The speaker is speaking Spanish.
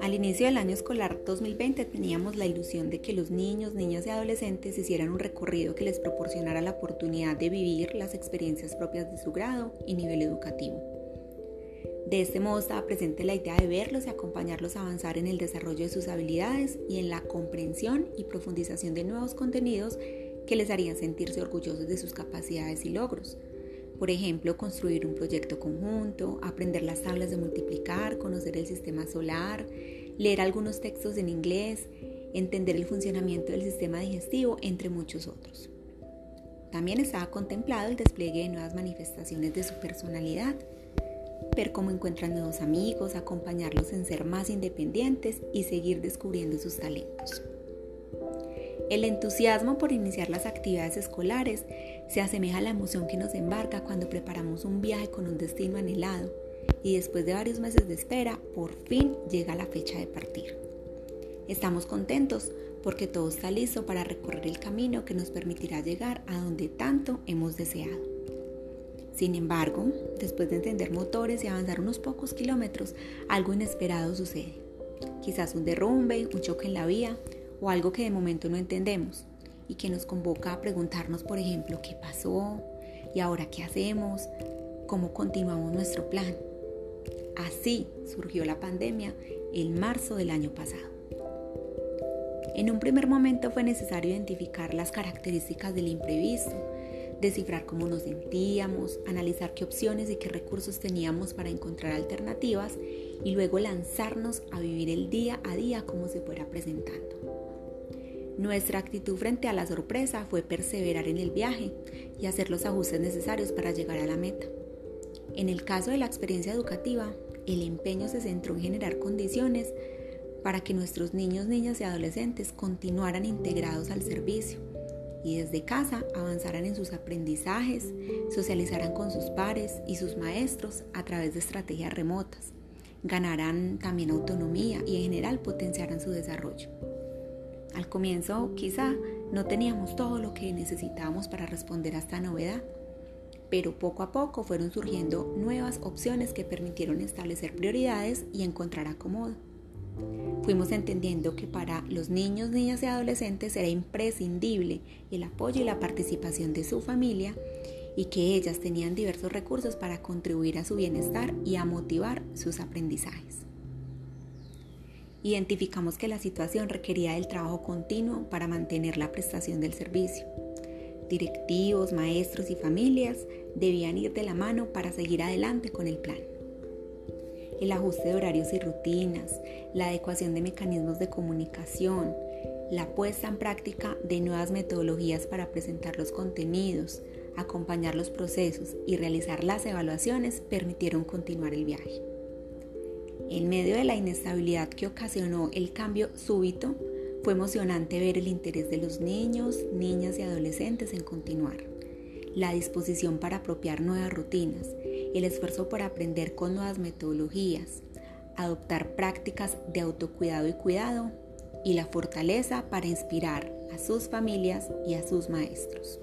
Al inicio del año escolar 2020 teníamos la ilusión de que los niños, niñas y adolescentes hicieran un recorrido que les proporcionara la oportunidad de vivir las experiencias propias de su grado y nivel educativo. De este modo estaba presente la idea de verlos y acompañarlos a avanzar en el desarrollo de sus habilidades y en la comprensión y profundización de nuevos contenidos que les harían sentirse orgullosos de sus capacidades y logros. Por ejemplo, construir un proyecto conjunto, aprender las tablas de multiplicar, conocer el sistema solar, leer algunos textos en inglés, entender el funcionamiento del sistema digestivo, entre muchos otros. También estaba contemplado el despliegue de nuevas manifestaciones de su personalidad, ver cómo encuentran nuevos amigos, acompañarlos en ser más independientes y seguir descubriendo sus talentos. El entusiasmo por iniciar las actividades escolares se asemeja a la emoción que nos embarca cuando preparamos un viaje con un destino anhelado y después de varios meses de espera, por fin llega la fecha de partir. Estamos contentos porque todo está listo para recorrer el camino que nos permitirá llegar a donde tanto hemos deseado. Sin embargo, después de encender motores y avanzar unos pocos kilómetros, algo inesperado sucede. Quizás un derrumbe, un choque en la vía o algo que de momento no entendemos y que nos convoca a preguntarnos, por ejemplo, qué pasó y ahora qué hacemos, cómo continuamos nuestro plan. Así surgió la pandemia en marzo del año pasado. En un primer momento fue necesario identificar las características del imprevisto, descifrar cómo nos sentíamos, analizar qué opciones y qué recursos teníamos para encontrar alternativas y luego lanzarnos a vivir el día a día como se fuera presentando. Nuestra actitud frente a la sorpresa fue perseverar en el viaje y hacer los ajustes necesarios para llegar a la meta. En el caso de la experiencia educativa, el empeño se centró en generar condiciones para que nuestros niños, niñas y adolescentes continuaran integrados al servicio y desde casa avanzaran en sus aprendizajes, socializaran con sus pares y sus maestros a través de estrategias remotas, ganaran también autonomía y en general potenciaran su desarrollo. Al comienzo quizá no teníamos todo lo que necesitábamos para responder a esta novedad, pero poco a poco fueron surgiendo nuevas opciones que permitieron establecer prioridades y encontrar acomodo. Fuimos entendiendo que para los niños, niñas y adolescentes era imprescindible el apoyo y la participación de su familia y que ellas tenían diversos recursos para contribuir a su bienestar y a motivar sus aprendizajes. Identificamos que la situación requería del trabajo continuo para mantener la prestación del servicio directivos, maestros y familias debían ir de la mano para seguir adelante con el plan. El ajuste de horarios y rutinas, la adecuación de mecanismos de comunicación, la puesta en práctica de nuevas metodologías para presentar los contenidos, acompañar los procesos y realizar las evaluaciones permitieron continuar el viaje. En medio de la inestabilidad que ocasionó el cambio súbito, fue emocionante ver el interés de los niños, niñas y adolescentes en continuar, la disposición para apropiar nuevas rutinas, el esfuerzo por aprender con nuevas metodologías, adoptar prácticas de autocuidado y cuidado y la fortaleza para inspirar a sus familias y a sus maestros.